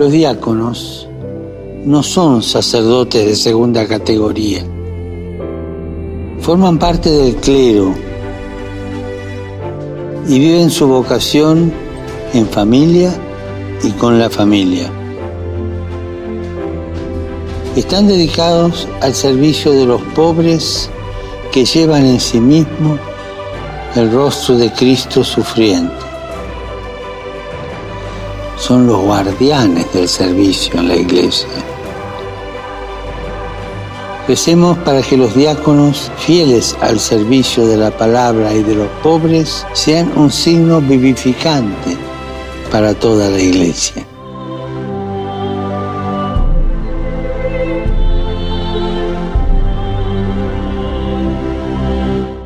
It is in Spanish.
Los diáconos no son sacerdotes de segunda categoría. Forman parte del clero y viven su vocación en familia y con la familia. Están dedicados al servicio de los pobres que llevan en sí mismo el rostro de Cristo sufriente. Son los guardianes del servicio en la iglesia. Recemos para que los diáconos, fieles al servicio de la palabra y de los pobres, sean un signo vivificante para toda la iglesia.